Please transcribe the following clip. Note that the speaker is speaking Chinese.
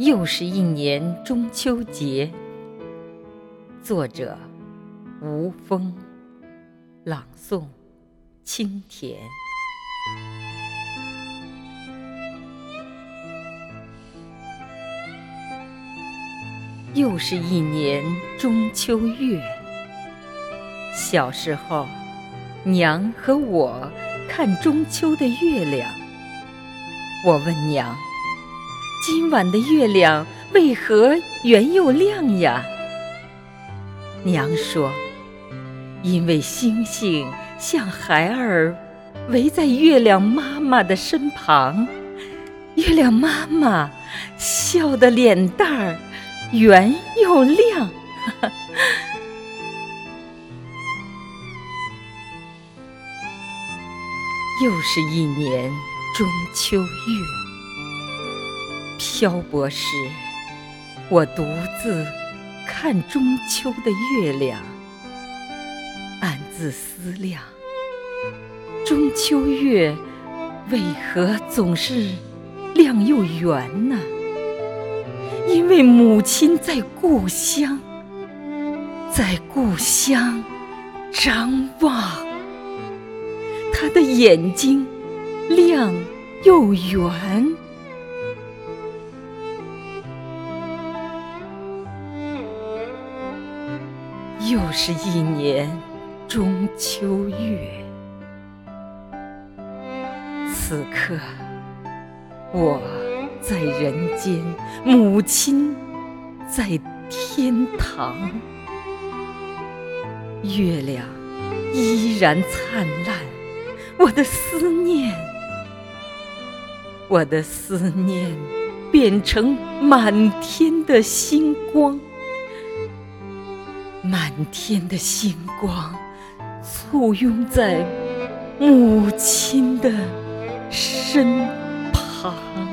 又是一年中秋节。作者：吴峰，朗诵：清甜。又是一年中秋月。小时候，娘和我看中秋的月亮。我问娘：“今晚的月亮为何圆又亮呀？”娘说：“因为星星像孩儿围在月亮妈妈的身旁，月亮妈妈笑得脸蛋儿圆又亮。”哈哈又是一年。中秋月，漂泊时，我独自看中秋的月亮，暗自思量：中秋月为何总是亮又圆呢？因为母亲在故乡，在故乡张望，她的眼睛。亮又圆，又是一年中秋月。此刻，我在人间，母亲在天堂，月亮依然灿烂，我的思念。我的思念变成满天的星光，满天的星光簇拥在母亲的身旁。